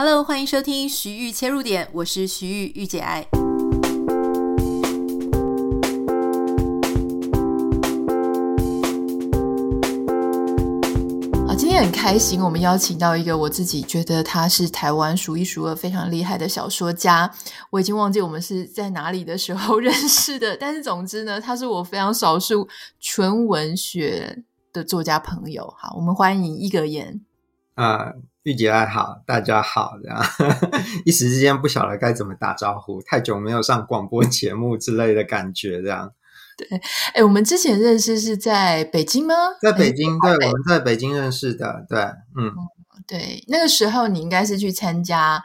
Hello，欢迎收听徐玉切入点，我是徐玉玉姐爱。啊，今天很开心，我们邀请到一个我自己觉得他是台湾数一数二非常厉害的小说家。我已经忘记我们是在哪里的时候认识的，但是总之呢，他是我非常少数纯文学的作家朋友。好，我们欢迎一格言。啊。玉姐爱好，大家好，这样 一时之间不晓得该怎么打招呼，太久没有上广播节目之类的感觉，这样。对，哎，我们之前认识是在北京吗？在北京，对，我们在北京认识的，对，嗯，对，那个时候你应该是去参加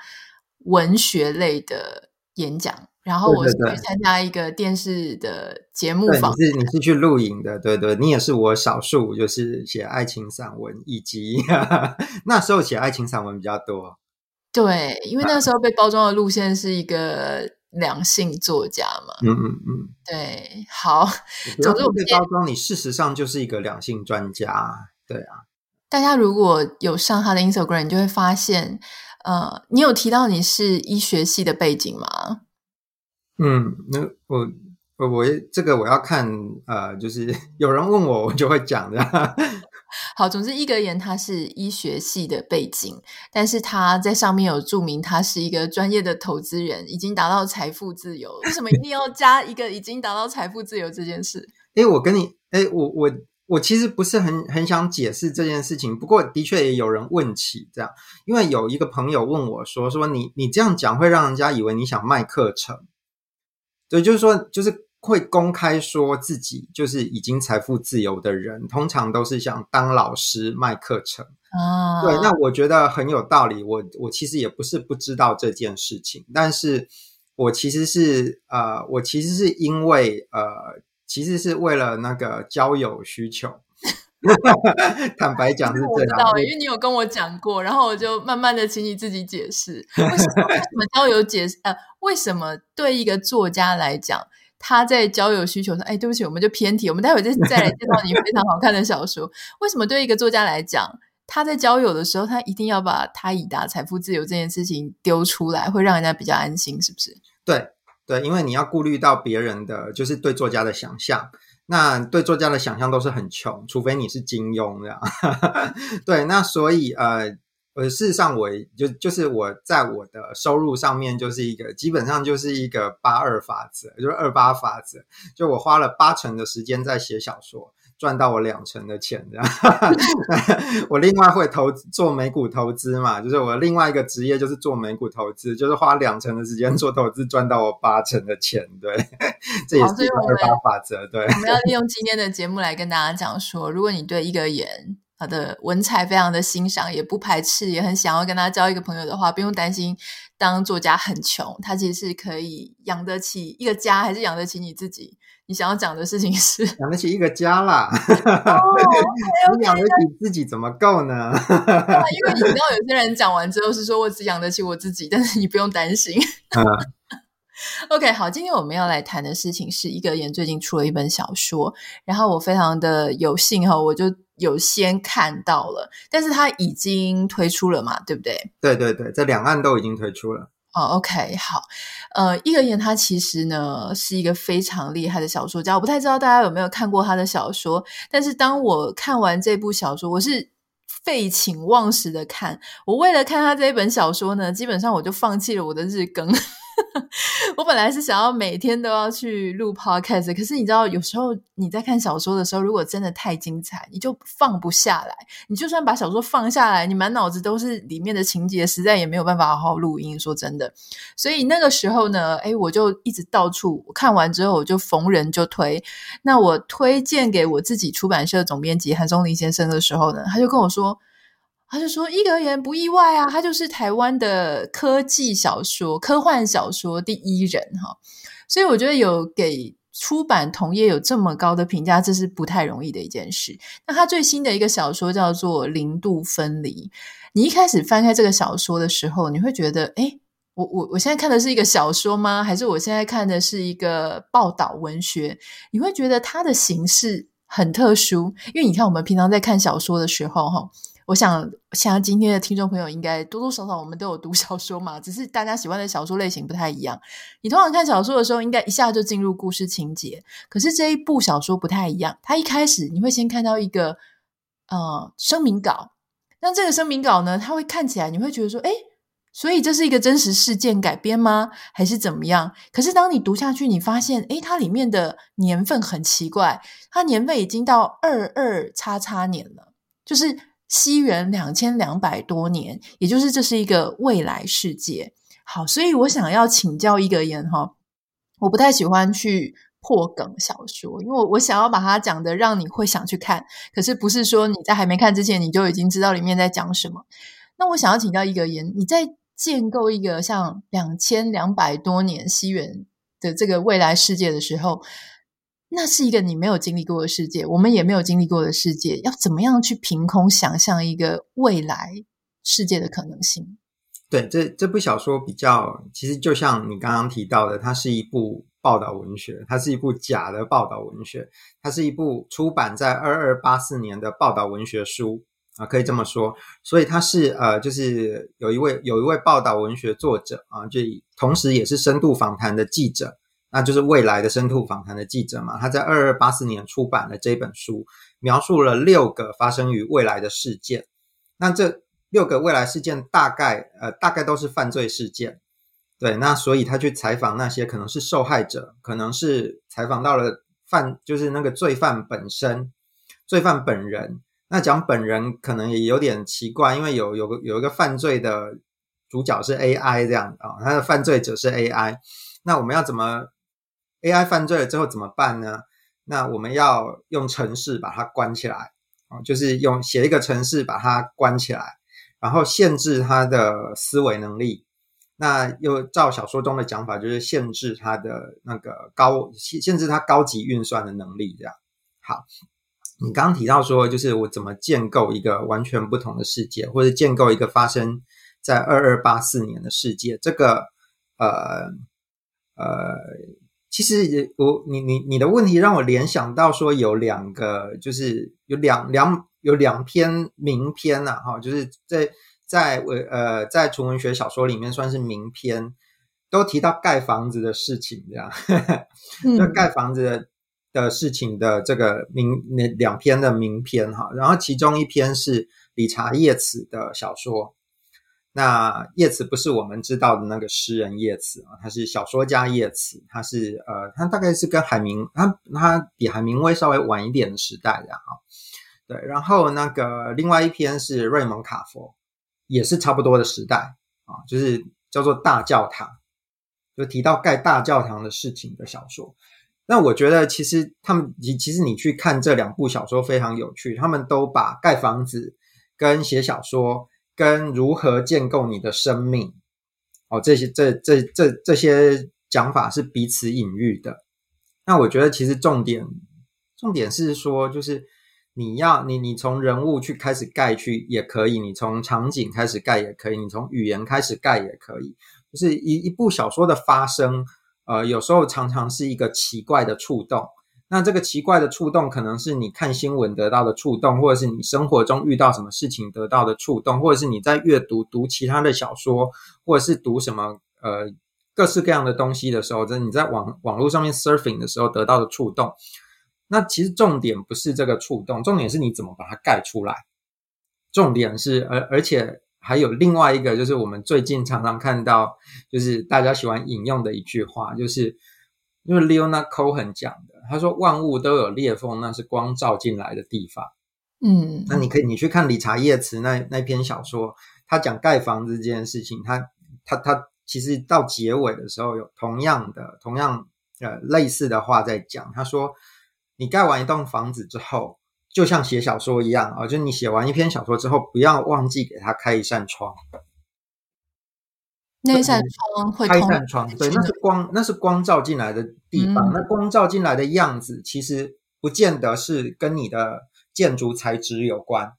文学类的演讲。然后我是去参加一个电视的节目访，你是你是去录影的，对对，你也是我少数就是写爱情散文，以及 那时候写爱情散文比较多。对，因为那时候被包装的路线是一个两性作家嘛。嗯嗯嗯，对，好，总之我被包装，你事实上就是一个两性专家。对啊，大家如果有上他的 Instagram，你就会发现，呃，你有提到你是医学系的背景吗？嗯，那我我我这个我要看，呃，就是 有人问我，我就会讲的。好，总之一格言他是医学系的背景，但是他在上面有注明他是一个专业的投资人，已经达到财富自由。为什么一定要加一个已经达到财富自由这件事？诶，我跟你，诶，我我我其实不是很很想解释这件事情，不过的确也有人问起这样，因为有一个朋友问我说，说你你这样讲会让人家以为你想卖课程。对，就是说，就是会公开说自己就是已经财富自由的人，通常都是想当老师卖课程。啊，对，那我觉得很有道理。我我其实也不是不知道这件事情，但是我其实是呃，我其实是因为呃，其实是为了那个交友需求。坦白讲是这样，我知道，因为你有跟我讲过，然后我就慢慢的请你自己解释为什么为什么交友解释呃，为什么对一个作家来讲，他在交友需求上，哎，对不起，我们就偏题，我们待会再再来介绍你非常好看的小说。为什么对一个作家来讲，他在交友的时候，他一定要把他已达财富自由这件事情丢出来，会让人家比较安心，是不是？对对，因为你要顾虑到别人的，就是对作家的想象。那对作家的想象都是很穷，除非你是金庸这样。对，那所以呃，呃，事实上我就就是我在我的收入上面就是一个基本上就是一个八二法则，就是二八法则，就我花了八成的时间在写小说。赚到我两成的钱，这样。我另外会投资做美股投资嘛，就是我另外一个职业就是做美股投资，就是花两成的时间做投资，赚到我八成的钱。对，这也是二八法则。对，我们要 利用今天的节目来跟大家讲说，如果你对一个人他的文采非常的欣赏，也不排斥，也很想要跟他交一个朋友的话，不用担心当作家很穷，他其实是可以养得起一个家，还是养得起你自己。你想要讲的事情是 养得起一个家啦，哦、okay, okay, 你养得起自己怎么够呢？因为你知道有些人讲完之后是说我只养得起我自己，但是你不用担心。嗯、OK，好，今天我们要来谈的事情是一格言最近出了一本小说，然后我非常的有幸哈，我就有先看到了，但是它已经推出了嘛，对不对？对对对，在两岸都已经推出了。哦，OK，好，呃，一格言他其实呢是一个非常厉害的小说家，我不太知道大家有没有看过他的小说，但是当我看完这部小说，我是废寝忘食的看，我为了看他这一本小说呢，基本上我就放弃了我的日更。我本来是想要每天都要去录 podcast，可是你知道，有时候你在看小说的时候，如果真的太精彩，你就放不下来。你就算把小说放下来，你满脑子都是里面的情节，实在也没有办法好好录音。说真的，所以那个时候呢，诶，我就一直到处看完之后，我就逢人就推。那我推荐给我自己出版社总编辑韩松林先生的时候呢，他就跟我说。他就说：“一格言不意外啊，他就是台湾的科技小说、科幻小说第一人哈。所以我觉得有给出版同业有这么高的评价，这是不太容易的一件事。那他最新的一个小说叫做《零度分离》。你一开始翻开这个小说的时候，你会觉得：诶，我我我现在看的是一个小说吗？还是我现在看的是一个报道文学？你会觉得它的形式很特殊，因为你看我们平常在看小说的时候，哈。”我想，像今天的听众朋友应该多多少少我们都有读 小说嘛，只是大家喜欢的小说类型不太一样。你通常看小说的时候，应该一下就进入故事情节，可是这一部小说不太一样。它一开始你会先看到一个呃声明稿，那这个声明稿呢，它会看起来你会觉得说，诶，所以这是一个真实事件改编吗？还是怎么样？可是当你读下去，你发现，诶，它里面的年份很奇怪，它年份已经到二二叉叉年了，就是。西元两千两百多年，也就是这是一个未来世界。好，所以我想要请教一个人哈，我不太喜欢去破梗小说，因为我想要把它讲的让你会想去看，可是不是说你在还没看之前你就已经知道里面在讲什么。那我想要请教一个人，你在建构一个像两千两百多年西元的这个未来世界的时候。那是一个你没有经历过的世界，我们也没有经历过的世界，要怎么样去凭空想象一个未来世界的可能性？对，这这部小说比较，其实就像你刚刚提到的，它是一部报道文学，它是一部假的报道文学，它是一部出版在二二八四年的报道文学书啊，可以这么说。所以它是呃，就是有一位有一位报道文学作者啊，就同时也是深度访谈的记者。那就是未来的深度访谈的记者嘛，他在二二八四年出版了这本书，描述了六个发生于未来的事件。那这六个未来事件大概呃大概都是犯罪事件，对。那所以他去采访那些可能是受害者，可能是采访到了犯，就是那个罪犯本身，罪犯本人。那讲本人可能也有点奇怪，因为有有个有一个犯罪的主角是 AI 这样啊，他的犯罪者是 AI。那我们要怎么？AI 犯罪了之后怎么办呢？那我们要用程式把它关起来啊，就是用写一个程式把它关起来，然后限制它的思维能力。那又照小说中的讲法，就是限制它的那个高，限制它高级运算的能力。这样。好，你刚刚提到说，就是我怎么建构一个完全不同的世界，或者建构一个发生在二二八四年的世界。这个，呃，呃。其实我你你你的问题让我联想到说有两个，就是有两两有两篇名篇呐，哈，就是在在呃在纯文学小说里面算是名篇，都提到盖房子的事情，这样，就盖房子的的事情的这个名那两篇的名篇哈，然后其中一篇是理查叶茨的小说。那叶慈不是我们知道的那个诗人叶慈啊，他是小说家叶慈，他是呃，他大概是跟海明，他他比海明威稍微晚一点的时代的哈。对，然后那个另外一篇是瑞蒙卡佛，也是差不多的时代啊，就是叫做大教堂，就提到盖大教堂的事情的小说。那我觉得其实他们，其实你去看这两部小说非常有趣，他们都把盖房子跟写小说。跟如何建构你的生命，哦，这些这这这这些讲法是彼此隐喻的。那我觉得其实重点重点是说，就是你要你你从人物去开始盖去也可以，你从场景开始盖也可以，你从语言开始盖也可以。就是一一部小说的发生，呃，有时候常常是一个奇怪的触动。那这个奇怪的触动，可能是你看新闻得到的触动，或者是你生活中遇到什么事情得到的触动，或者是你在阅读读其他的小说，或者是读什么呃各式各样的东西的时候，就是你在网网络上面 surfing 的时候得到的触动。那其实重点不是这个触动，重点是你怎么把它盖出来。重点是，而而且还有另外一个，就是我们最近常常看到，就是大家喜欢引用的一句话，就是。因为 Leona Cohen 讲的，他说万物都有裂缝，那是光照进来的地方。嗯，那你可以你去看理查叶茨那那篇小说，他讲盖房子这件事情，他他他其实到结尾的时候有同样的同样呃类似的话在讲。他说，你盖完一栋房子之后，就像写小说一样啊，就你写完一篇小说之后，不要忘记给他开一扇窗。那扇窗会开一扇窗，对，那是光，那是光照进来的地方。嗯、那光照进来的样子，其实不见得是跟你的建筑材质有关，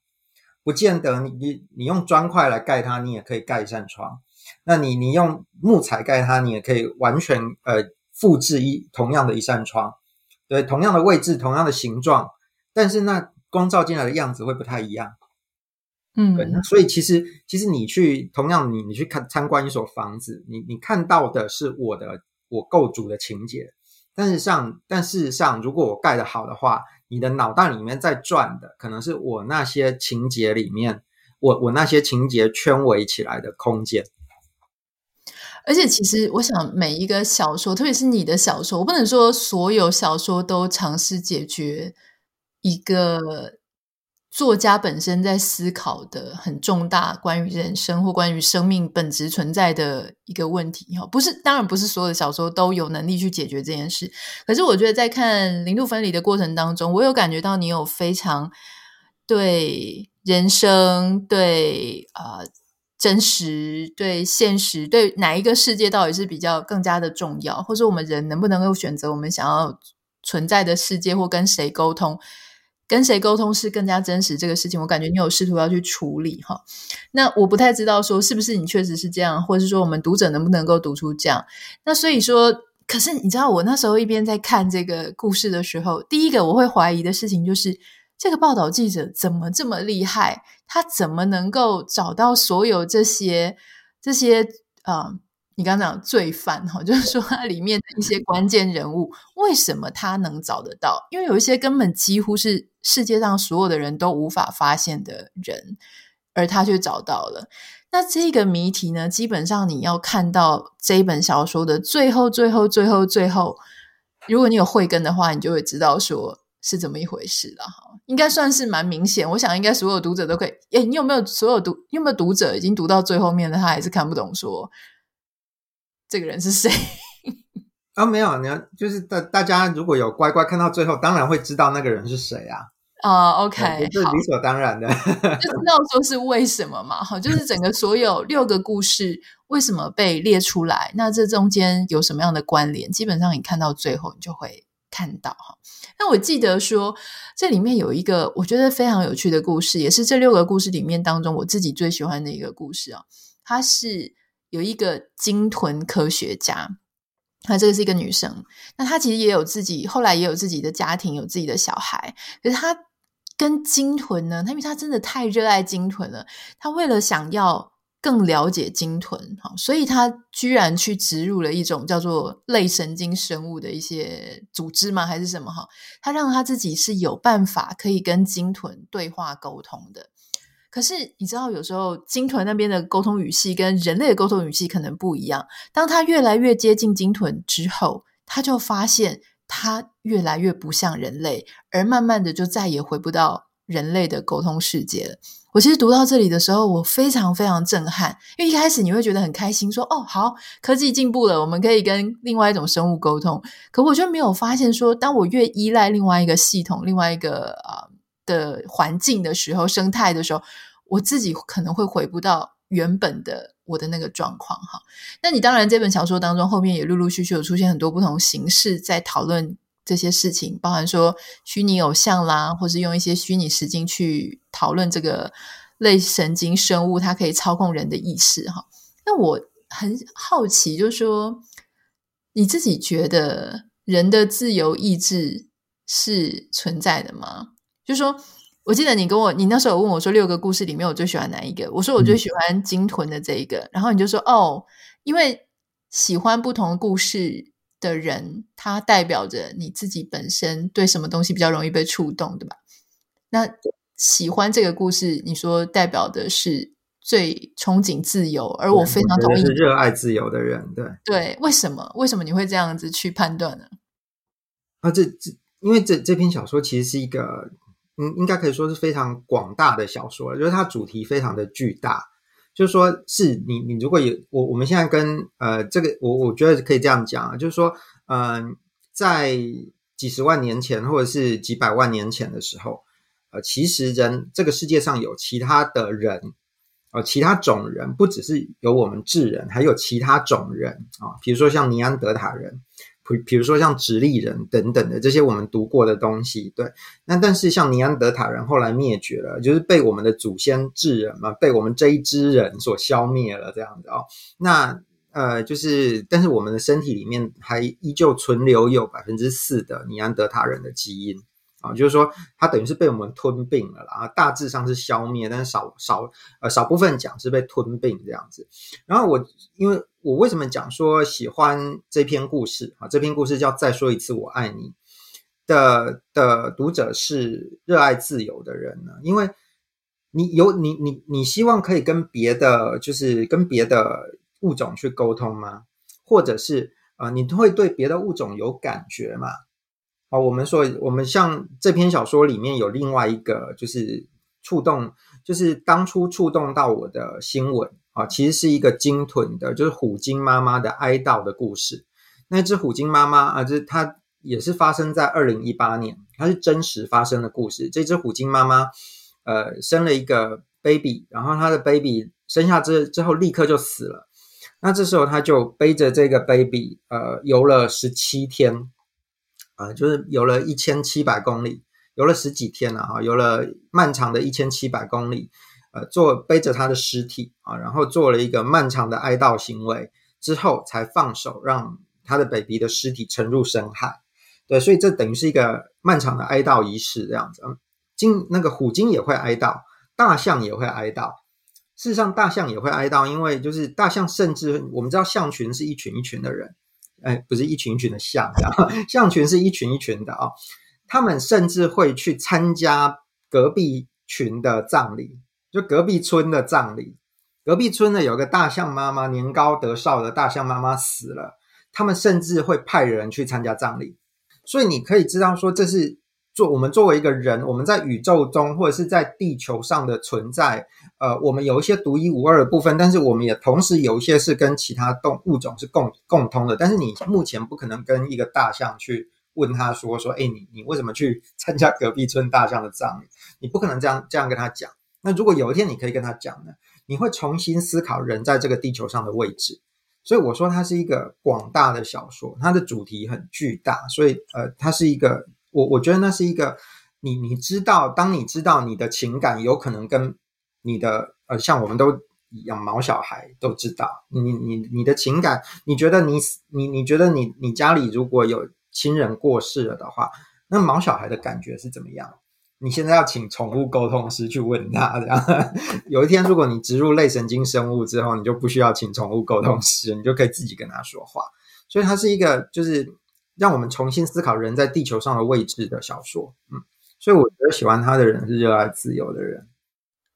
不见得你你你用砖块来盖它，你也可以盖一扇窗。那你你用木材盖它，你也可以完全呃复制一同样的一扇窗，对，同样的位置，同样的形状，但是那光照进来的样子会不太一样。嗯，对。那所以其实其实你去同样你你去看参观一所房子，你你看到的是我的我构筑的情节，但是上但事实上，如果我盖的好的话，你的脑袋里面在转的可能是我那些情节里面，我我那些情节圈围起来的空间。而且，其实我想，每一个小说，特别是你的小说，我不能说所有小说都尝试解决一个作家本身在思考的很重大关于人生或关于生命本质存在的一个问题。哈，不是，当然不是所有的小说都有能力去解决这件事。可是，我觉得在看《零度分离》的过程当中，我有感觉到你有非常对人生，对啊。真实对现实对哪一个世界到底是比较更加的重要，或者我们人能不能够选择我们想要存在的世界，或跟谁沟通，跟谁沟通是更加真实这个事情，我感觉你有试图要去处理哈。那我不太知道说是不是你确实是这样，或者是说我们读者能不能够读出这样。那所以说，可是你知道我那时候一边在看这个故事的时候，第一个我会怀疑的事情就是。这个报道记者怎么这么厉害？他怎么能够找到所有这些这些啊、你刚刚讲罪犯哈，就是说它里面的一些关键人物，为什么他能找得到？因为有一些根本几乎是世界上所有的人都无法发现的人，而他却找到了。那这个谜题呢？基本上你要看到这一本小说的最后、最后、最后、最后，如果你有慧根的话，你就会知道说。是怎么一回事了哈？应该算是蛮明显，我想应该所有读者都可以。诶，你有没有所有读？有没有读者已经读到最后面了，他还是看不懂说这个人是谁？啊，没有，你要就是大大家如果有乖乖看到最后，当然会知道那个人是谁啊。啊、uh,，OK，这是理所当然的，就知道说是为什么嘛？哈，就是整个所有六个故事为什么被列出来？那这中间有什么样的关联？基本上你看到最后，你就会看到哈。那我记得说，这里面有一个我觉得非常有趣的故事，也是这六个故事里面当中我自己最喜欢的一个故事啊。它是有一个鲸豚科学家，她这个是一个女生。那她其实也有自己，后来也有自己的家庭，有自己的小孩。可是她跟鲸豚呢，她因为她真的太热爱鲸豚了，她为了想要。更了解鲸豚，所以他居然去植入了一种叫做类神经生物的一些组织吗？还是什么？哈，他让他自己是有办法可以跟鲸豚对话沟通的。可是你知道，有时候鲸豚那边的沟通语系跟人类的沟通语系可能不一样。当他越来越接近鲸豚之后，他就发现他越来越不像人类，而慢慢的就再也回不到人类的沟通世界了。我其实读到这里的时候，我非常非常震撼，因为一开始你会觉得很开心，说：“哦，好，科技进步了，我们可以跟另外一种生物沟通。”可我就没有发现说，当我越依赖另外一个系统、另外一个啊、的环境的时候，生态的时候，我自己可能会回不到原本的我的那个状况。哈，那你当然这本小说当中后面也陆陆续续有出现很多不同形式在讨论。这些事情，包含说虚拟偶像啦，或是用一些虚拟实境去讨论这个类神经生物，它可以操控人的意识哈。那我很好奇，就是说你自己觉得人的自由意志是存在的吗？就是说，我记得你跟我，你那时候有问我说，六个故事里面我最喜欢哪一个？我说我最喜欢鲸豚的这一个，嗯、然后你就说哦，因为喜欢不同故事。的人，他代表着你自己本身对什么东西比较容易被触动，对吧？那喜欢这个故事，你说代表的是最憧憬自由，而我非常同意，是热爱自由的人，对对。为什么？为什么你会这样子去判断呢？啊，这这，因为这这篇小说其实是一个，嗯，应该可以说是非常广大的小说，就是它主题非常的巨大。就是说，是你，你如果有我，我们现在跟呃，这个我我觉得可以这样讲啊，就是说，嗯、在几十万年前或者是几百万年前的时候，呃，其实人这个世界上有其他的人，呃，其他种人，不只是有我们智人，还有其他种人啊，比如说像尼安德塔人。比比如说像直立人等等的这些我们读过的东西，对。那但是像尼安德塔人后来灭绝了，就是被我们的祖先智人嘛，被我们这一支人所消灭了这样子哦。那呃，就是但是我们的身体里面还依旧存留有百分之四的尼安德塔人的基因啊，就是说它等于是被我们吞并了啦，大致上是消灭，但是少少呃少部分讲是被吞并这样子。然后我因为我为什么讲说喜欢这篇故事啊？这篇故事叫《再说一次我爱你》的的读者是热爱自由的人呢？因为你有你你你希望可以跟别的就是跟别的物种去沟通吗？或者是啊、呃，你会对别的物种有感觉吗？好，我们说，我们像这篇小说里面有另外一个，就是触动，就是当初触动到我的新闻啊，其实是一个鲸豚的，就是虎鲸妈妈的哀悼的故事。那只虎鲸妈妈啊，就是它也是发生在二零一八年，它是真实发生的故事。这只虎鲸妈妈呃生了一个 baby，然后它的 baby 生下之之后立刻就死了。那这时候他就背着这个 baby 呃游了十七天。啊、就是游了一千七百公里，游了十几天了哈，游了漫长的一千七百公里，呃，做背着他的尸体啊，然后做了一个漫长的哀悼行为之后，才放手让他的 baby 的尸体沉入深海。对，所以这等于是一个漫长的哀悼仪式这样子。鲸那个虎鲸也会哀悼，大象也会哀悼。事实上，大象也会哀悼，因为就是大象，甚至我们知道象群是一群一群的人。哎，不是一群一群的象，象群是一群一群的啊、哦。他们甚至会去参加隔壁群的葬礼，就隔壁村的葬礼。隔壁村呢，有个大象妈妈，年高德劭的大象妈妈死了，他们甚至会派人去参加葬礼。所以你可以知道说，这是。做我们作为一个人，我们在宇宙中或者是在地球上的存在，呃，我们有一些独一无二的部分，但是我们也同时有一些是跟其他动物种是共共通的。但是你目前不可能跟一个大象去问他说说，哎，你你为什么去 参加隔壁村大象的葬礼？你不可能这样这样跟他讲。那如果有一天你可以跟他讲呢，你会重新思考人在这个地球上的位置。所以我说它是一个广大的小说，它的主题很巨大，所以呃，它是一个。我我觉得那是一个，你你知道，当你知道你的情感有可能跟你的呃，像我们都养毛小孩都知道，你你你的情感，你觉得你你你觉得你你家里如果有亲人过世了的话，那毛小孩的感觉是怎么样？你现在要请宠物沟通师去问他，这样 有一天如果你植入类神经生物之后，你就不需要请宠物沟通师，你就可以自己跟他说话。所以它是一个就是。让我们重新思考人在地球上的位置的小说，嗯，所以我觉得喜欢他的人是热爱自由的人。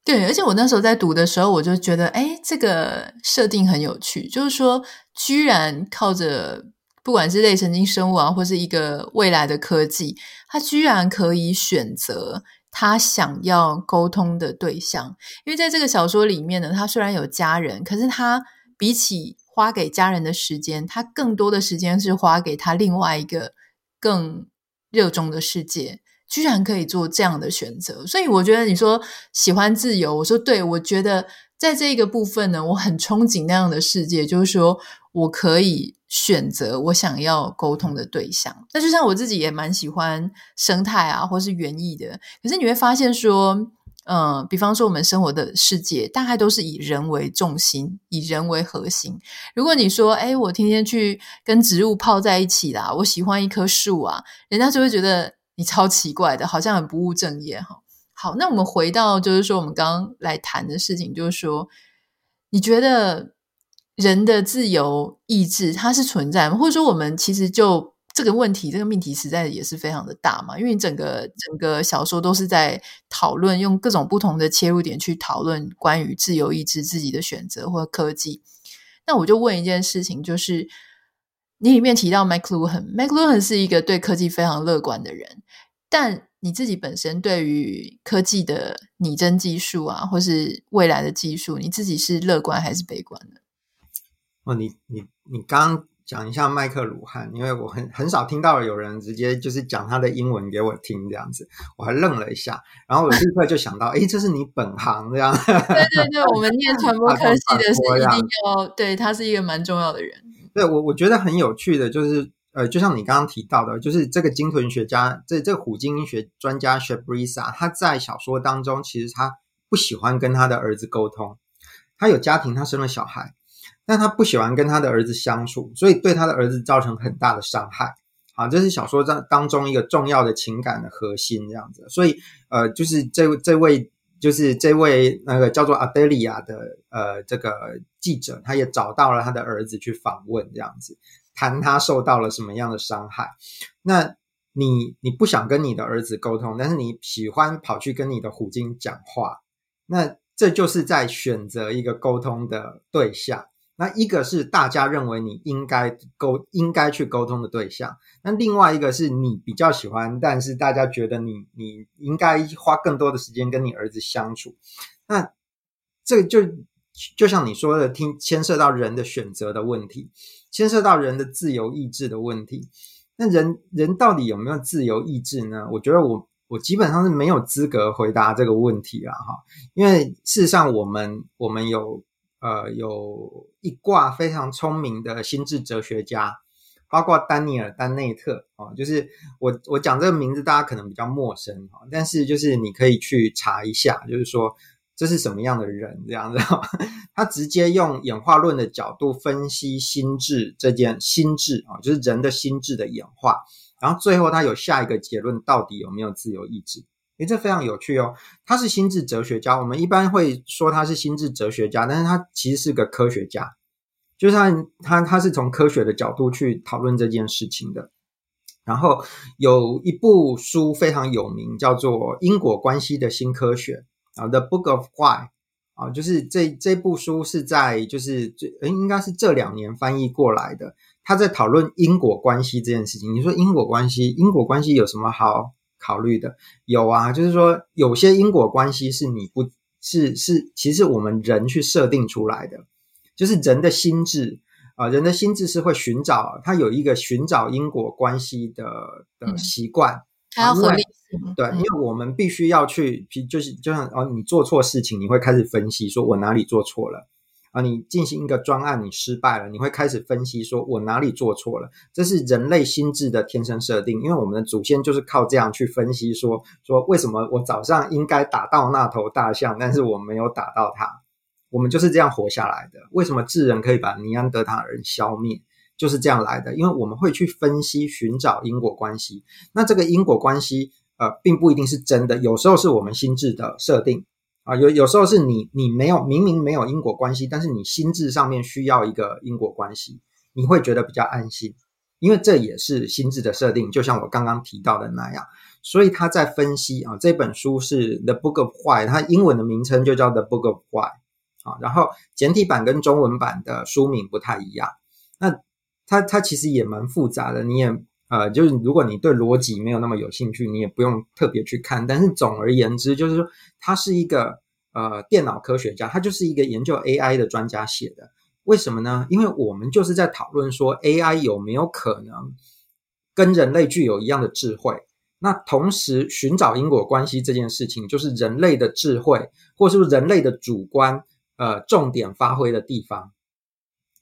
对，而且我那时候在读的时候，我就觉得，哎，这个设定很有趣，就是说，居然靠着不管是类神经生物啊，或是一个未来的科技，他居然可以选择他想要沟通的对象。因为在这个小说里面呢，他虽然有家人，可是他比起花给家人的时间，他更多的时间是花给他另外一个更热衷的世界，居然可以做这样的选择。所以我觉得你说喜欢自由，我说对，我觉得在这个部分呢，我很憧憬那样的世界，就是说我可以选择我想要沟通的对象。那就像我自己也蛮喜欢生态啊，或是园艺的，可是你会发现说。嗯，比方说我们生活的世界大概都是以人为重心，以人为核心。如果你说，哎，我天天去跟植物泡在一起啦，我喜欢一棵树啊，人家就会觉得你超奇怪的，好像很不务正业哈。好，那我们回到就是说我们刚刚来谈的事情，就是说，你觉得人的自由意志它是存在？或者说我们其实就。这个问题，这个命题实在也是非常的大嘛，因为你整个整个小说都是在讨论，用各种不同的切入点去讨论关于自由意志、自己的选择或科技。那我就问一件事情，就是你里面提到 McLuhan，McLuhan 是一个对科技非常乐观的人，但你自己本身对于科技的拟真技术啊，或是未来的技术，你自己是乐观还是悲观的？哦，你你你刚。讲一下麦克鲁汉，因为我很很少听到有人直接就是讲他的英文给我听这样子，我还愣了一下，然后我立刻就想到，诶，这是你本行这样。对对对，我们念传播 科系的是一定要对他是一个蛮重要的人。对我我觉得很有趣的，就是呃，就像你刚刚提到的，就是这个鲸豚学家，这这个虎鲸学专家 Shabrisa，他在小说当中其实他不喜欢跟他的儿子沟通，他有家庭，他生了小孩。但他不喜欢跟他的儿子相处，所以对他的儿子造成很大的伤害。啊，这是小说当当中一个重要的情感的核心，这样子。所以，呃，就是这这位，就是这位那个叫做阿黛莉亚的呃这个记者，他也找到了他的儿子去访问，这样子谈他受到了什么样的伤害。那你你不想跟你的儿子沟通，但是你喜欢跑去跟你的虎鲸讲话，那这就是在选择一个沟通的对象。那一个是大家认为你应该沟应该去沟通的对象，那另外一个是你比较喜欢，但是大家觉得你你应该花更多的时间跟你儿子相处。那这个就就像你说的，听牵涉到人的选择的问题，牵涉到人的自由意志的问题。那人人到底有没有自由意志呢？我觉得我我基本上是没有资格回答这个问题了哈，因为事实上我们我们有。呃，有一挂非常聪明的心智哲学家，包括丹尼尔·丹内特啊，就是我我讲这个名字，大家可能比较陌生哈，但是就是你可以去查一下，就是说这是什么样的人这样子，他直接用演化论的角度分析心智这件心智啊，就是人的心智的演化，然后最后他有下一个结论，到底有没有自由意志？诶，这非常有趣哦。他是心智哲学家，我们一般会说他是心智哲学家，但是他其实是个科学家，就是他他是从科学的角度去讨论这件事情的。然后有一部书非常有名，叫做《因果关系的新科学》啊，《The Book of Why》啊，就是这这部书是在就是这诶应该是这两年翻译过来的。他在讨论因果关系这件事情。你说因果关系，因果关系有什么好考虑的。有啊，就是说有些因果关系是你不是是，其实我们人去设定出来的，就是人的心智啊、呃，人的心智是会寻找，他有一个寻找因果关系的的习惯，还要合理性，对，因为我们必须要去，就是就像哦，你做错事情，你会开始分析，说我哪里做错了。啊，你进行一个专案，你失败了，你会开始分析，说我哪里做错了？这是人类心智的天生设定，因为我们的祖先就是靠这样去分析说，说为什么我早上应该打到那头大象，但是我没有打到它，我们就是这样活下来的。为什么智人可以把尼安德塔人消灭，就是这样来的，因为我们会去分析、寻找因果关系。那这个因果关系，呃，并不一定是真的，有时候是我们心智的设定。啊，有有时候是你你没有明明没有因果关系，但是你心智上面需要一个因果关系，你会觉得比较安心，因为这也是心智的设定，就像我刚刚提到的那样。所以他在分析啊，这本书是《The Book of Why》，它英文的名称就叫《The Book of Why》啊，然后简体版跟中文版的书名不太一样。那它它其实也蛮复杂的，你也呃，就是如果你对逻辑没有那么有兴趣，你也不用特别去看。但是总而言之，就是说他是一个呃电脑科学家，他就是一个研究 AI 的专家写的。为什么呢？因为我们就是在讨论说 AI 有没有可能跟人类具有一样的智慧。那同时寻找因果关系这件事情，就是人类的智慧，或是人类的主观呃重点发挥的地方。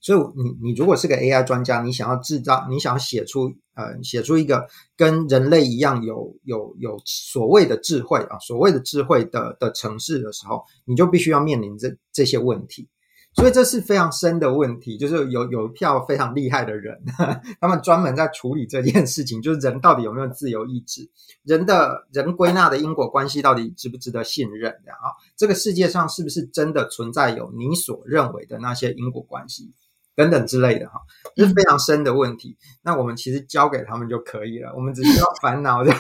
所以你你如果是个 AI 专家，你想要制造，你想要写出呃写出一个跟人类一样有有有所谓的智慧啊，所谓的智慧的的城市的时候，你就必须要面临这这些问题。所以这是非常深的问题，就是有有一票非常厉害的人，他们专门在处理这件事情，就是人到底有没有自由意志，人的人归纳的因果关系到底值不值得信任的啊？这个世界上是不是真的存在有你所认为的那些因果关系？等等之类的哈，这是非常深的问题。嗯、那我们其实交给他们就可以了，我们只需要烦恼的。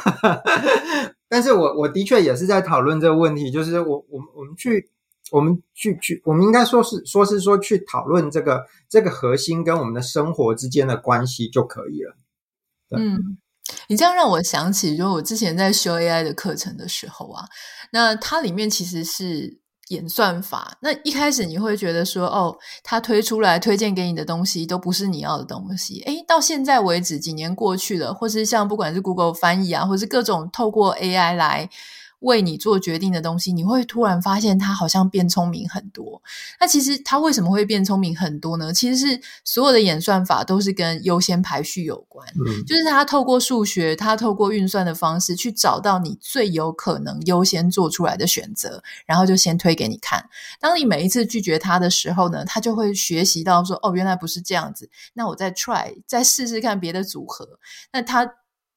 但是我我的确也是在讨论这个问题，就是我我们我们去我们去去，我们应该说是说是说去讨论这个这个核心跟我们的生活之间的关系就可以了。嗯，你这样让我想起，就我之前在修 AI 的课程的时候啊，那它里面其实是。演算法，那一开始你会觉得说，哦，他推出来推荐给你的东西都不是你要的东西。诶，到现在为止，几年过去了，或是像不管是 Google 翻译啊，或是各种透过 AI 来为你做决定的东西，你会突然发现他好像变聪明很多。那其实他为什么会变聪明很多呢？其实是所有的演算法都是跟优先排序有关，嗯，就是他透过数学，他透过运算的方式去找到你最有可能优先做出来的选择，然后就先推给你看。当你每一次拒绝他的时候呢，他就会学习到说，哦，原来不是这样子，那我再 try，再试试看别的组合。那他。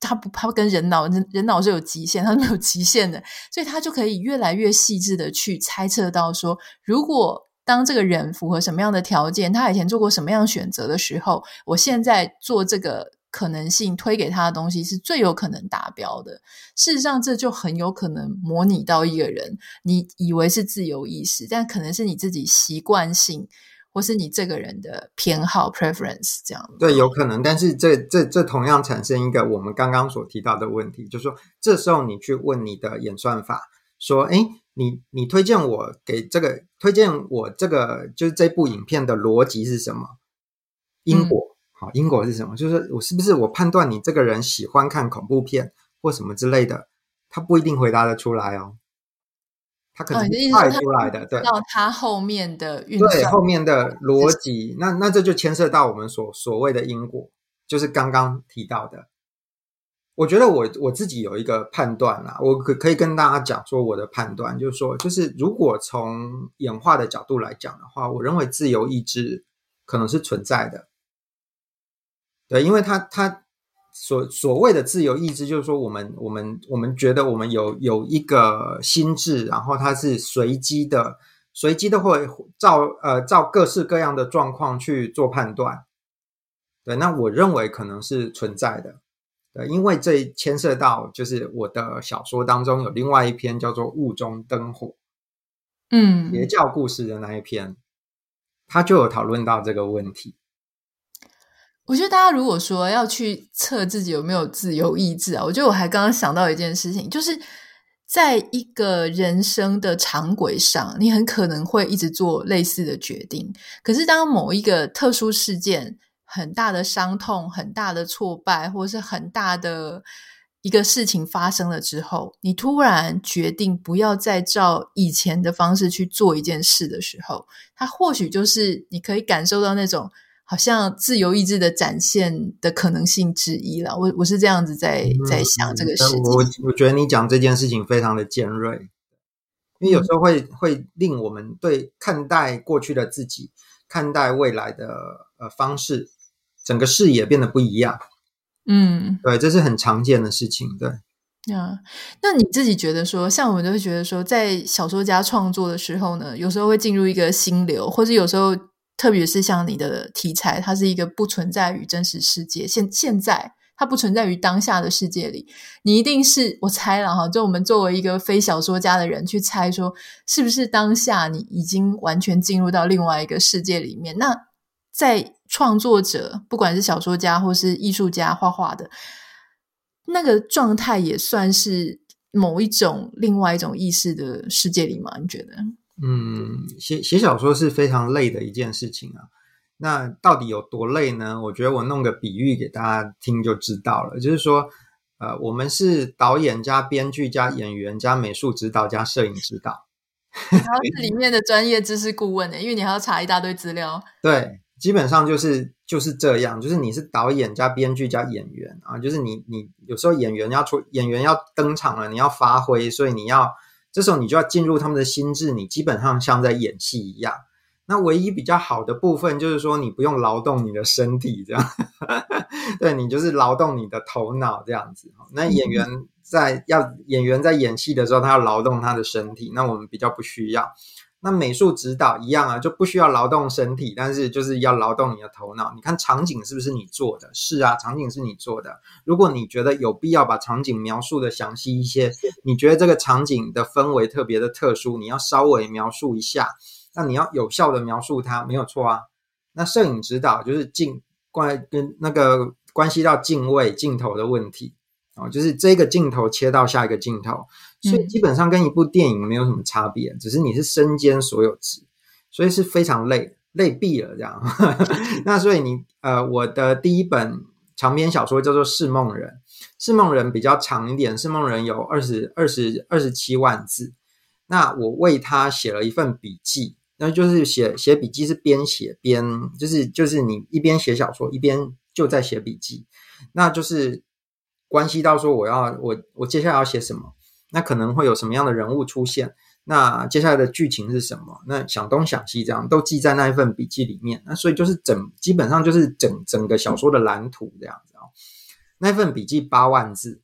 他不怕跟人脑，人人脑是有极限，他是没有极限的，所以他就可以越来越细致的去猜测到说，如果当这个人符合什么样的条件，他以前做过什么样选择的时候，我现在做这个可能性推给他的东西是最有可能达标的。事实上，这就很有可能模拟到一个人，你以为是自由意识，但可能是你自己习惯性。或是你这个人的偏好 preference 这样。对，有可能，但是这这这同样产生一个我们刚刚所提到的问题，就是说，这时候你去问你的演算法说，哎，你你推荐我给这个推荐我这个就是这部影片的逻辑是什么？因果，好，嗯，因果是什么？就是我是不是我判断你这个人喜欢看恐怖片或什么之类的，他不一定回答得出来哦。他可能派出来的，对，到他后面的运对后面的逻辑，那那这就牵涉到我们所所谓的因果，就是刚刚提到的。我觉得我我自己有一个判断啦，我可可以跟大家讲说我的判断，就是说，就是如果从演化的角度来讲的话，我认为自由意志可能是存在的。对，因为他他。所所谓的自由意志，就是说，我们我们我们觉得我们有有一个心智，然后它是随机的，随机的会照呃照各式各样的状况去做判断。对，那我认为可能是存在的。对，因为这牵涉到就是我的小说当中有另外一篇叫做《雾中灯火》，嗯，邪教故事的那一篇，他就有讨论到这个问题。我觉得大家如果说要去测自己有没有自由意志啊，我觉得我还刚刚想到一件事情，就是在一个人生的长轨上，你很可能会一直做类似的决定。可是当某一个特殊事件、很大的伤痛、很大的挫败，或是很大的一个事情发生了之后，你突然决定不要再照以前的方式去做一件事的时候，它或许就是你可以感受到那种。好像自由意志的展现的可能性之一了，我我是这样子在在想这个事情。我我觉得你讲这件事情非常的尖锐，因为有时候会会令我们对看待过去的自己、看待未来的呃方式，整个视野变得不一样。嗯，对，这是很常见的事情。对，啊，那你自己觉得说，像我们都会觉得说，在小说家创作的时候呢，有时候会进入一个心流，或者有时候。特别是像你的题材，它是一个不存在于真实世界，现现在它不存在于当下的世界里。你一定是我猜了哈，就我们作为一个非小说家的人去猜说，是不是当下你已经完全进入到另外一个世界里面？那在创作者，不管是小说家或是艺术家画画的，那个状态也算是某一种另外一种意识的世界里吗？你觉得？嗯，写写小说是非常累的一件事情啊。那到底有多累呢？我觉得我弄个比喻给大家听就知道了。就是说，呃，我们是导演加编剧加演员加美术指导加摄影指导，然后是里面的专业知识顾问呢，因为你还要查一大堆资料。对，基本上就是就是这样。就是你是导演加编剧加演员啊，就是你你有时候演员要出演员要登场了，你要发挥，所以你要。这时候你就要进入他们的心智，你基本上像在演戏一样。那唯一比较好的部分就是说，你不用劳动你的身体，这样，对，你就是劳动你的头脑这样子。那演员在要演员在演戏的时候，他要劳动他的身体，那我们比较不需要。那美术指导一样啊，就不需要劳动身体，但是就是要劳动你的头脑。你看场景是不是你做的？是啊，场景是你做的。如果你觉得有必要把场景描述的详细一些，你觉得这个场景的氛围特别的特殊，你要稍微描述一下。那你要有效的描述它，没有错啊。那摄影指导就是镜关跟那个关系到镜位镜头的问题。哦，就是这个镜头切到下一个镜头，所以基本上跟一部电影没有什么差别，嗯、只是你是身兼所有职，所以是非常累，累毙了这样。那所以你呃，我的第一本长篇小说叫做《释梦人》，《释梦人》比较长一点，《释梦人》有二十二十二十七万字。那我为他写了一份笔记，那就是写写笔记是边写边，就是就是你一边写小说一边就在写笔记，那就是关系到说我要我我接下来要写什么，那可能会有什么样的人物出现。那接下来的剧情是什么？那想东想西，这样都记在那一份笔记里面。那所以就是整，基本上就是整整个小说的蓝图这样子啊。那份笔记八万字，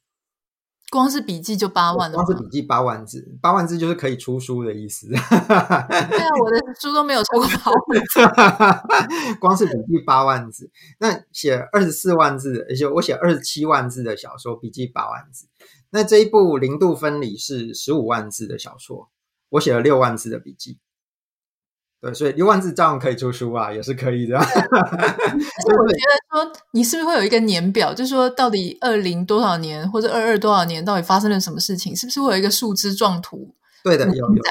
光是笔记就八万了。光是笔记八万字，八万字就是可以出书的意思。对啊，我的书都没有超过八万字。光是笔记八万字，那写二十四万字，而且我写二十七万字的小说，笔记八万字。那这一部零度分离是十五万字的小说。我写了六万字的笔记，对，所以六万字照样可以出书啊，也是可以的。所以我觉得说，你是不是会有一个年表，就是说到底二零多少年或者二二多少年，到底发生了什么事情？是不是会有一个树枝状图？对的，有有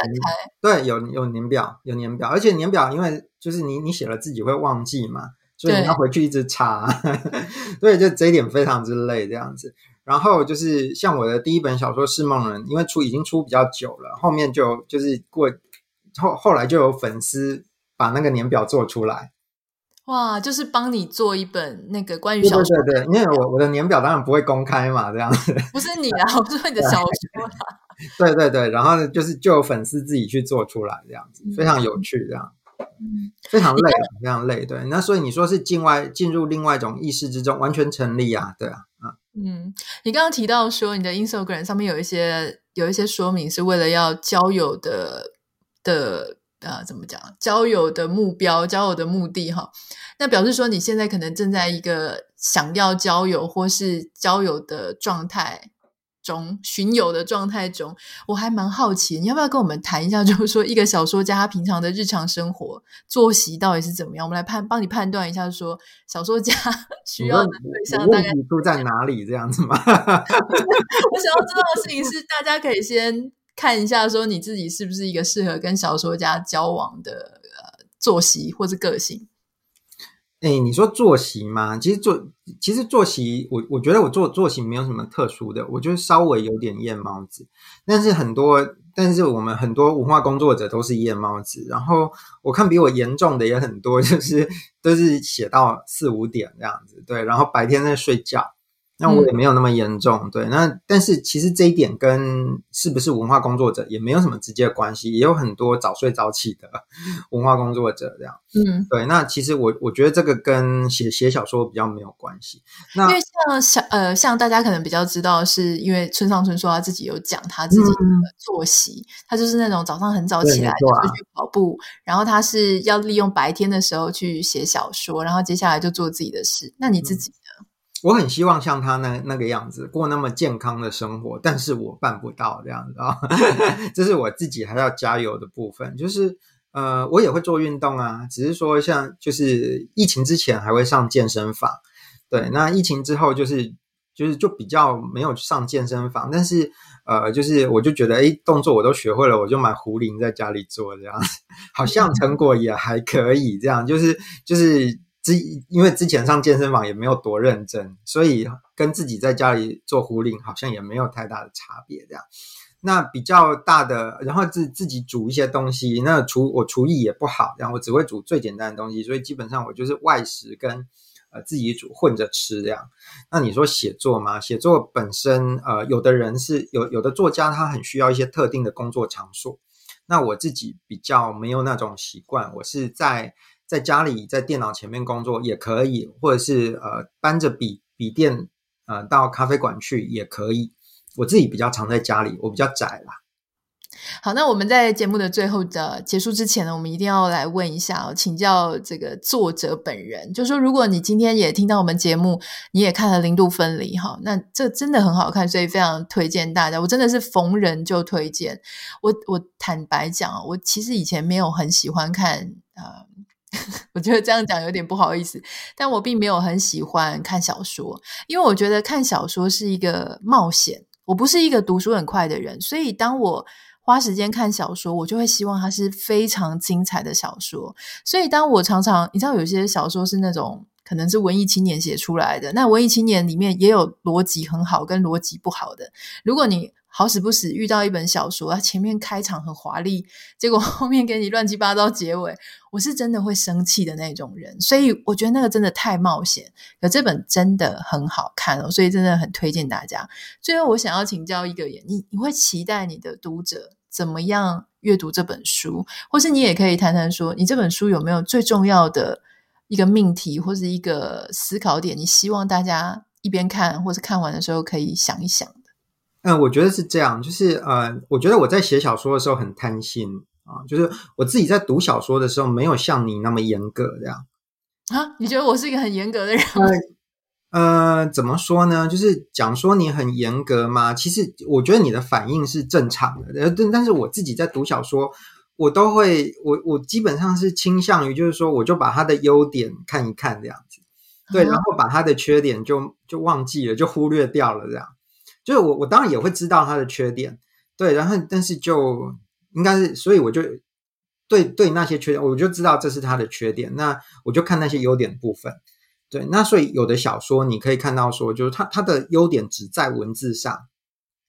对有有年表，有年表，而且年表因为就是你你写了自己会忘记嘛，所以你要回去一直查，对，就这一点非常之累这样子。然后就是像我的第一本小说《是梦人》，因为出已经出比较久了，后面就就是过后后来就有粉丝把那个年表做出来。哇，就是帮你做一本那个关于小说的。对对对，因为我我的年表当然不会公开嘛，这样子。不是你啊，我是说你的小说。对对对，然后就是就有粉丝自己去做出来，这样子非常有趣，这样。嗯，非常累，非常累。对，那所以你说是境外进入另外一种意识之中，完全成立啊，对啊。嗯，你刚刚提到说你的 Instagram 上面有一些有一些说明，是为了要交友的的呃，怎么讲？交友的目标、交友的目的哈。那表示说你现在可能正在一个想要交友或是交友的状态。中寻友的状态中，我还蛮好奇，你要不要跟我们谈一下？就是说，一个小说家他平常的日常生活作息到底是怎么样？我们来判帮你判断一下，说小说家 需要的对象大概住在哪里？这样子吗？我想要知道的事情是，大家可以先看一下，说你自己是不是一个适合跟小说家交往的呃作息或是个性。哎，你说作息吗？其实作其实作息，我我觉得我做作息没有什么特殊的，我就是稍微有点夜猫子。但是很多，但是我们很多文化工作者都是夜猫子。然后我看比我严重的也很多，就是都是写到四五点这样子，对。然后白天在睡觉。那我也没有那么严重，嗯、对。那但是其实这一点跟是不是文化工作者也没有什么直接的关系，也有很多早睡早起的 文化工作者这样。嗯，对。那其实我我觉得这个跟写写小说比较没有关系。那因为像小呃像大家可能比较知道，是因为村上春树他自己有讲他自己的作息，嗯、他就是那种早上很早起来就去跑步，然后他是要利用白天的时候去写小说，然后接下来就做自己的事。那你自己？嗯我很希望像他那那个样子过那么健康的生活，但是我办不到这样子啊，这是我自己还要加油的部分。就是呃，我也会做运动啊，只是说像就是疫情之前还会上健身房，对，那疫情之后就是就是就比较没有上健身房，但是呃，就是我就觉得诶，动作我都学会了，我就买壶铃在家里做这样子，好像成果也还可以，这样就是就是。之因为之前上健身房也没有多认真，所以跟自己在家里做壶铃好像也没有太大的差别。这样，那比较大的，然后自自己煮一些东西，那厨我厨艺也不好，然后我只会煮最简单的东西，所以基本上我就是外食跟呃自己煮混着吃这样。那你说写作吗？写作本身呃，有的人是有有的作家他很需要一些特定的工作场所，那我自己比较没有那种习惯，我是在。在家里，在电脑前面工作也可以，或者是呃搬着笔笔电呃到咖啡馆去也可以。我自己比较常在家里，我比较窄啦。好，那我们在节目的最后的结束之前呢，我们一定要来问一下，请教这个作者本人，就说，如果你今天也听到我们节目，你也看了《零度分离》哈，那这真的很好看，所以非常推荐大家。我真的是逢人就推荐。我我坦白讲，我其实以前没有很喜欢看呃。我觉得这样讲有点不好意思，但我并没有很喜欢看小说，因为我觉得看小说是一个冒险。我不是一个读书很快的人，所以当我花时间看小说，我就会希望它是非常精彩的小说。所以当我常常，你知道，有些小说是那种可能是文艺青年写出来的。那文艺青年里面也有逻辑很好跟逻辑不好的。如果你好死不死遇到一本小说，它前面开场很华丽，结果 后面给你乱七八糟结尾，我是真的会生气的那种人。所以我觉得那个真的太冒险。可这本真的很好看哦，所以真的很推荐大家。最后，我想要请教一个人，你你会期待你的读者怎么样阅读这本书，或是你也可以谈谈说，你这本书有没有最重要的一个命题或是一个思考点？你希望大家一边看或是看完的时候可以想一想。嗯、呃，我觉得是这样，就是呃，我觉得我在写小说的时候很贪心啊，就是我自己在读小说的时候没有像你那么严格这样啊。你觉得我是一个很严格的人？呃，呃，怎么说呢？就是讲说你很严格吗？其实我觉得你的反应是正常的，但但是我自己在读小说，我都会，我我基本上是倾向于就是说，我就把他的优点看一看这样子，对，然后把他的缺点就就忘记了，就忽略掉了这样。就是我，我当然也会知道他的缺点，对，然后但是就应该是，所以我就对对那些缺点，我就知道这是他的缺点，那我就看那些优点部分，对，那所以有的小说你可以看到说，就是他他的优点只在文字上，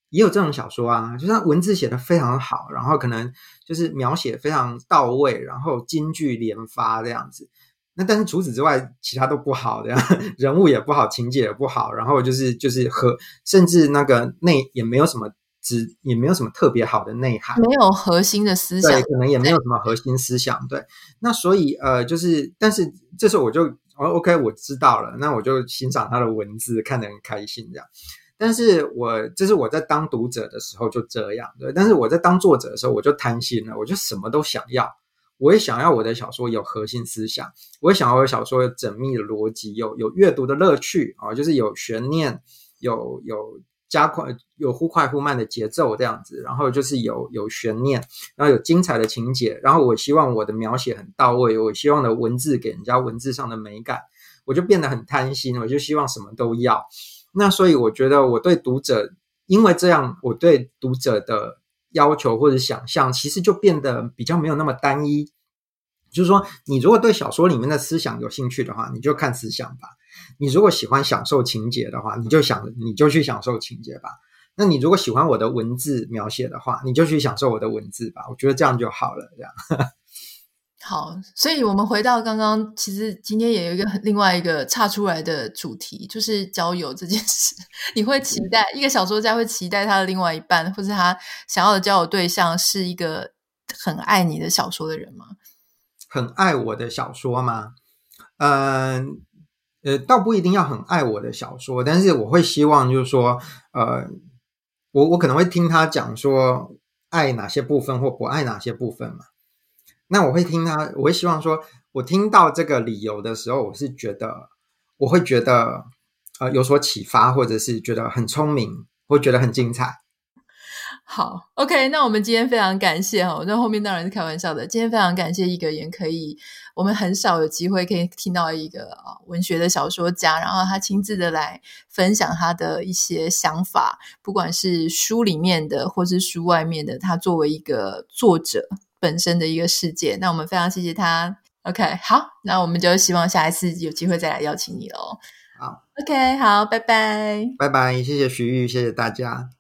也有这种小说啊，就是他文字写的非常好，然后可能就是描写非常到位，然后金句连发这样子。那但是除此之外，其他都不好的，人物也不好，情节也不好，然后就是就是和甚至那个内也没有什么只也没有什么特别好的内涵，没有核心的思想，对，可能也没有什么核心思想，对。那所以呃，就是但是这时候我就哦，OK，我知道了，那我就欣赏他的文字，看得很开心这样。但是我这是我在当读者的时候就这样，对。但是我在当作者的时候，我就贪心了，我就什么都想要。我也想要我的小说有核心思想，我也想要我的小说有缜密的逻辑，有有阅读的乐趣啊，就是有悬念，有有加快，有忽快忽慢的节奏这样子，然后就是有有悬念，然后有精彩的情节，然后我希望我的描写很到位，我希望的文字给人家文字上的美感，我就变得很贪心，我就希望什么都要。那所以我觉得我对读者，因为这样，我对读者的。要求或者想象，其实就变得比较没有那么单一。就是说，你如果对小说里面的思想有兴趣的话，你就看思想吧；你如果喜欢享受情节的话，你就想，你就去享受情节吧。那你如果喜欢我的文字描写的话，你就去享受我的文字吧。我觉得这样就好了，这样。好，所以我们回到刚刚，其实今天也有一个另外一个岔出来的主题，就是交友这件事。你会期待一个小说家会期待他的另外一半，或是他想要的交友对象是一个很爱你的小说的人吗？很爱我的小说吗？嗯，呃，倒不一定要很爱我的小说，但是我会希望就是说，呃，我我可能会听他讲说爱哪些部分或不爱哪些部分嘛。那我会听他，我会希望说，我听到这个理由的时候，我是觉得，我会觉得，呃，有所启发，或者是觉得很聪明，或觉得很精彩。好，OK，那我们今天非常感谢哈，我在后面当然是开玩笑的。今天非常感谢一个人可以，我们很少有机会可以听到一个啊文学的小说家，然后他亲自的来分享他的一些想法，不管是书里面的，或是书外面的，他作为一个作者。本身的一个世界，那我们非常谢谢他。OK，好，那我们就希望下一次有机会再来邀请你喽。好，OK，好，拜拜，拜拜，谢谢徐玉，谢谢大家。